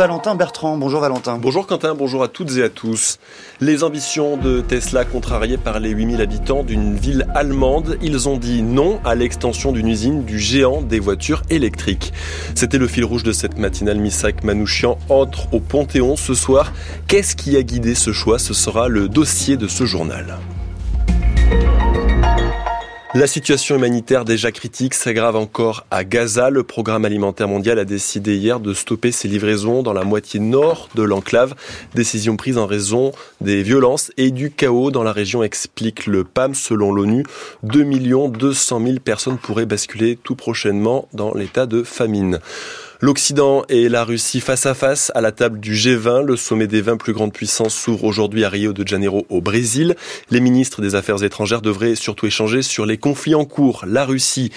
Valentin Bertrand. Bonjour Valentin. Bonjour Quentin, bonjour à toutes et à tous. Les ambitions de Tesla contrariées par les 8000 habitants d'une ville allemande, ils ont dit non à l'extension d'une usine du géant des voitures électriques. C'était le fil rouge de cette matinale. Misak Manouchian entre au Panthéon ce soir. Qu'est-ce qui a guidé ce choix? Ce sera le dossier de ce journal. La situation humanitaire déjà critique s'aggrave encore à Gaza. Le programme alimentaire mondial a décidé hier de stopper ses livraisons dans la moitié nord de l'enclave. Décision prise en raison des violences et du chaos dans la région, explique le PAM. Selon l'ONU, 2 200 000 personnes pourraient basculer tout prochainement dans l'état de famine. L'Occident et la Russie face à face à la table du G20. Le sommet des 20 plus grandes puissances s'ouvre aujourd'hui à Rio de Janeiro au Brésil. Les ministres des Affaires étrangères devraient surtout échanger sur les conflits en cours, la Russie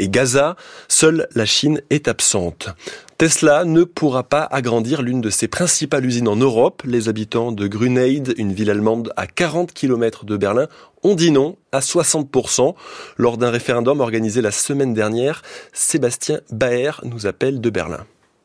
et Gaza. Seule la Chine est absente. Tesla ne pourra pas agrandir l'une de ses principales usines en Europe. Les habitants de Grunheide, une ville allemande à 40 km de Berlin, ont dit non à 60%. Lors d'un référendum organisé la semaine dernière, Sébastien Baer nous appelle de Berlin.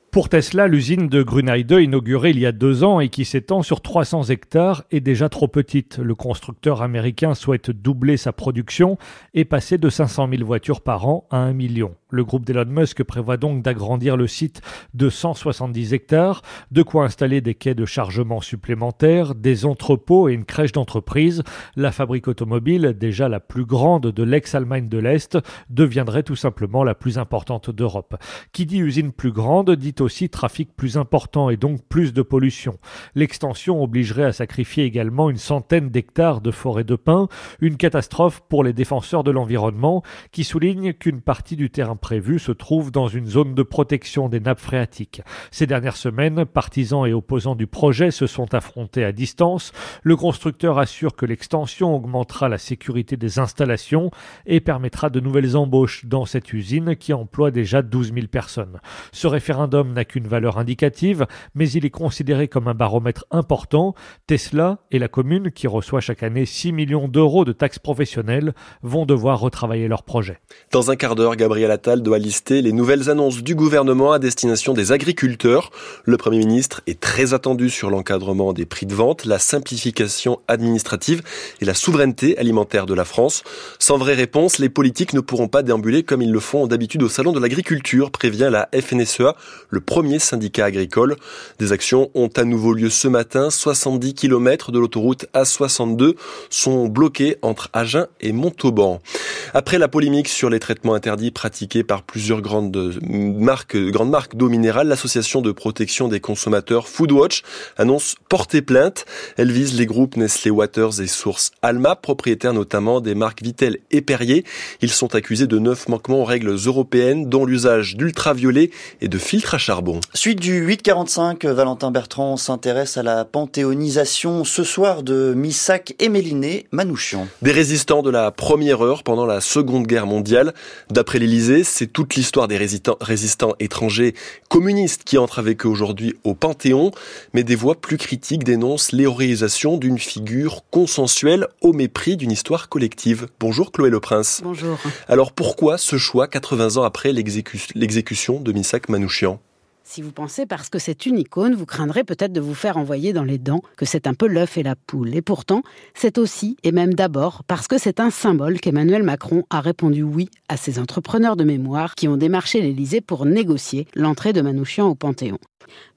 Pour Tesla, l'usine de Grunheide, inaugurée il y a deux ans et qui s'étend sur 300 hectares, est déjà trop petite. Le constructeur américain souhaite doubler sa production et passer de 500 000 voitures par an à 1 million. Le groupe d'Elon Musk prévoit donc d'agrandir le site de 170 hectares, de quoi installer des quais de chargement supplémentaires, des entrepôts et une crèche d'entreprise. La fabrique automobile, déjà la plus grande de l'ex-Allemagne de l'Est, deviendrait tout simplement la plus importante d'Europe. Qui dit usine plus grande dit aussi trafic plus important et donc plus de pollution. L'extension obligerait à sacrifier également une centaine d'hectares de forêts de pins, une catastrophe pour les défenseurs de l'environnement qui soulignent qu'une partie du terrain prévu se trouve dans une zone de protection des nappes phréatiques. Ces dernières semaines, partisans et opposants du projet se sont affrontés à distance. Le constructeur assure que l'extension augmentera la sécurité des installations et permettra de nouvelles embauches dans cette usine qui emploie déjà 12 000 personnes. Ce référendum n'a qu'une valeur indicative, mais il est considéré comme un baromètre important. Tesla et la commune, qui reçoit chaque année 6 millions d'euros de taxes professionnelles, vont devoir retravailler leur projet. Dans un quart d'heure, Gabriel Attal doit lister les nouvelles annonces du gouvernement à destination des agriculteurs. Le Premier ministre est très attendu sur l'encadrement des prix de vente, la simplification administrative et la souveraineté alimentaire de la France. Sans vraie réponse, les politiques ne pourront pas déambuler comme ils le font d'habitude au Salon de l'agriculture, prévient la FNSEA, le premier syndicat agricole. Des actions ont à nouveau lieu ce matin. 70 km de l'autoroute A62 sont bloqués entre Agen et Montauban. Après la polémique sur les traitements interdits pratiqués par plusieurs grandes marques, grandes marques d'eau minérale, l'association de protection des consommateurs Foodwatch annonce porter plainte. Elle vise les groupes Nestlé Waters et Source Alma, propriétaires notamment des marques Vitel et Perrier. Ils sont accusés de neuf manquements aux règles européennes, dont l'usage d'ultraviolets et de filtres à charbon. Suite du 845, Valentin Bertrand s'intéresse à la panthéonisation ce soir de Missak et Méliné Manouchian. Des résistants de la première heure pendant la Seconde Guerre mondiale. D'après l'Élysée, c'est toute l'histoire des résistants, résistants étrangers communistes qui entrent avec eux aujourd'hui au Panthéon, mais des voix plus critiques dénoncent l'héroïsation d'une figure consensuelle au mépris d'une histoire collective. Bonjour Chloé Le Prince. Bonjour. Alors pourquoi ce choix 80 ans après l'exécution de Missak Manouchian? Si vous pensez parce que c'est une icône, vous craindrez peut-être de vous faire envoyer dans les dents que c'est un peu l'œuf et la poule. Et pourtant, c'est aussi, et même d'abord, parce que c'est un symbole qu'Emmanuel Macron a répondu oui à ces entrepreneurs de mémoire qui ont démarché l'Élysée pour négocier l'entrée de Manouchian au Panthéon.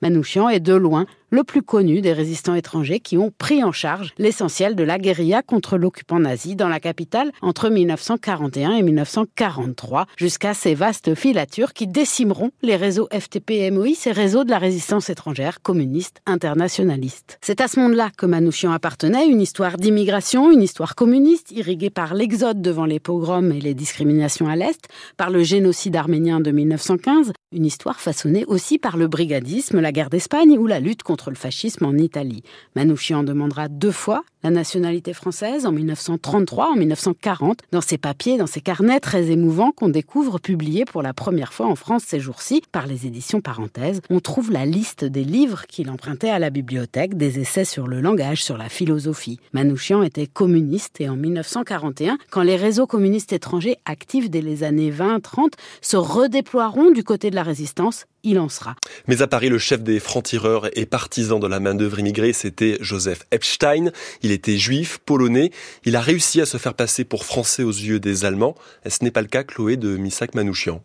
Manouchian est de loin le plus connu des résistants étrangers qui ont pris en charge l'essentiel de la guérilla contre l'occupant nazi dans la capitale entre 1941 et 1943, jusqu'à ces vastes filatures qui décimeront les réseaux FTP-MOI, ces réseaux de la résistance étrangère communiste internationaliste. C'est à ce monde-là que Manouchian appartenait, une histoire d'immigration, une histoire communiste, irriguée par l'exode devant les pogroms et les discriminations à l'Est, par le génocide arménien de 1915, une histoire façonnée aussi par le brigadisme, la guerre d'Espagne ou la lutte contre le fascisme en Italie? Manouchian demandera deux fois la nationalité française en 1933, en 1940, dans ses papiers, dans ses carnets très émouvants qu'on découvre publiés pour la première fois en France ces jours-ci par les éditions Parenthèses. On trouve la liste des livres qu'il empruntait à la bibliothèque, des essais sur le langage, sur la philosophie. Manouchian était communiste et en 1941, quand les réseaux communistes étrangers actifs dès les années 20-30 se redéploieront du côté de la résistance, il en sera. Mais à Paris, le chef des francs-tireurs et partisan de la main-d'œuvre immigrée, c'était Joseph Epstein. Il était juif, polonais. Il a réussi à se faire passer pour français aux yeux des Allemands. Ce n'est pas le cas, Chloé, de Misak Manouchian.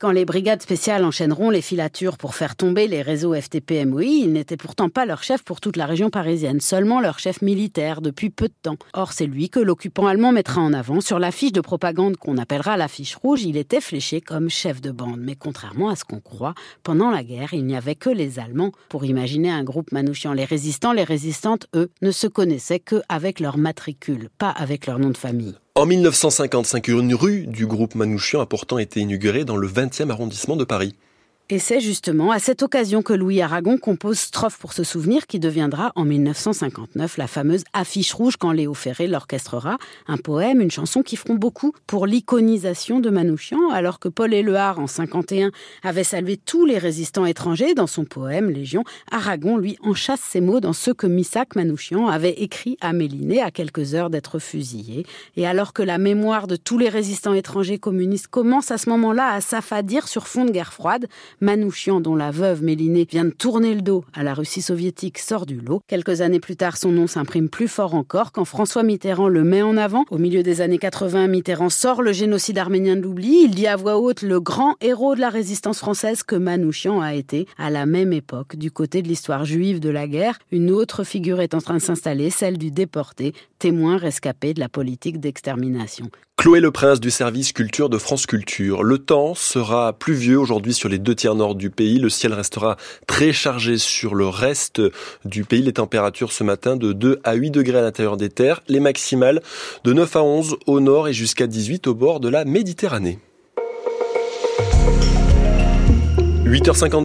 Quand les brigades spéciales enchaîneront les filatures pour faire tomber les réseaux FTP-MOI, ils n'étaient pourtant pas leur chef pour toute la région parisienne, seulement leur chef militaire depuis peu de temps. Or, c'est lui que l'occupant allemand mettra en avant. Sur l'affiche de propagande qu'on appellera l'affiche rouge, il était fléché comme chef de bande. Mais contrairement à ce qu'on croit, pendant la guerre, il n'y avait que les Allemands pour imaginer un groupe manouchian. Les résistants, les résistantes, eux, ne se connaissaient qu'avec leur matricule, pas avec leur nom de famille. En 1955, une rue du groupe Manouchian a pourtant été inaugurée dans le 20e arrondissement de Paris. Et c'est justement à cette occasion que Louis Aragon compose Strophe pour se souvenir qui deviendra en 1959 la fameuse affiche rouge quand Léo Ferré l'orchestrera, un poème, une chanson qui feront beaucoup pour l'iconisation de Manouchian, alors que Paul Éluard en 51 avait salué tous les résistants étrangers dans son poème Légion, Aragon lui enchasse ses mots dans ceux que Missac Manouchian avait écrit à Méliné à quelques heures d'être fusillé. Et alors que la mémoire de tous les résistants étrangers communistes commence à ce moment-là à s'affadir sur fond de guerre froide, Manouchian, dont la veuve Mélinée vient de tourner le dos à la Russie soviétique, sort du lot. Quelques années plus tard, son nom s'imprime plus fort encore quand François Mitterrand le met en avant. Au milieu des années 80, Mitterrand sort le génocide arménien de l'oubli. Il dit à voix haute le grand héros de la résistance française que Manouchian a été à la même époque. Du côté de l'histoire juive de la guerre, une autre figure est en train de s'installer, celle du déporté, témoin rescapé de la politique d'extermination. Chloé Le Prince du service culture de France Culture. Le temps sera pluvieux aujourd'hui sur les deux tiers nord du pays. Le ciel restera très chargé sur le reste du pays. Les températures ce matin de 2 à 8 degrés à l'intérieur des terres. Les maximales de 9 à 11 au nord et jusqu'à 18 au bord de la Méditerranée. 8h50.